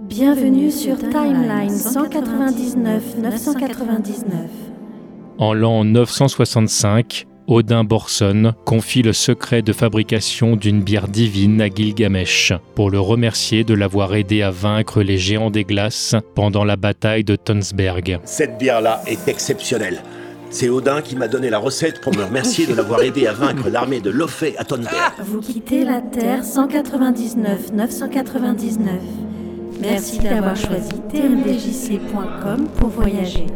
Bienvenue sur Timeline 199 999. En l'an 965, Odin Borson confie le secret de fabrication d'une bière divine à Gilgamesh pour le remercier de l'avoir aidé à vaincre les géants des glaces pendant la bataille de Tonsberg. Cette bière-là est exceptionnelle. C'est Odin qui m'a donné la recette pour me remercier de l'avoir aidé à vaincre l'armée de Lofé à Tonsberg. Vous quittez la Terre 199 999. Merci d'avoir choisi tmdjc.com pour voyager.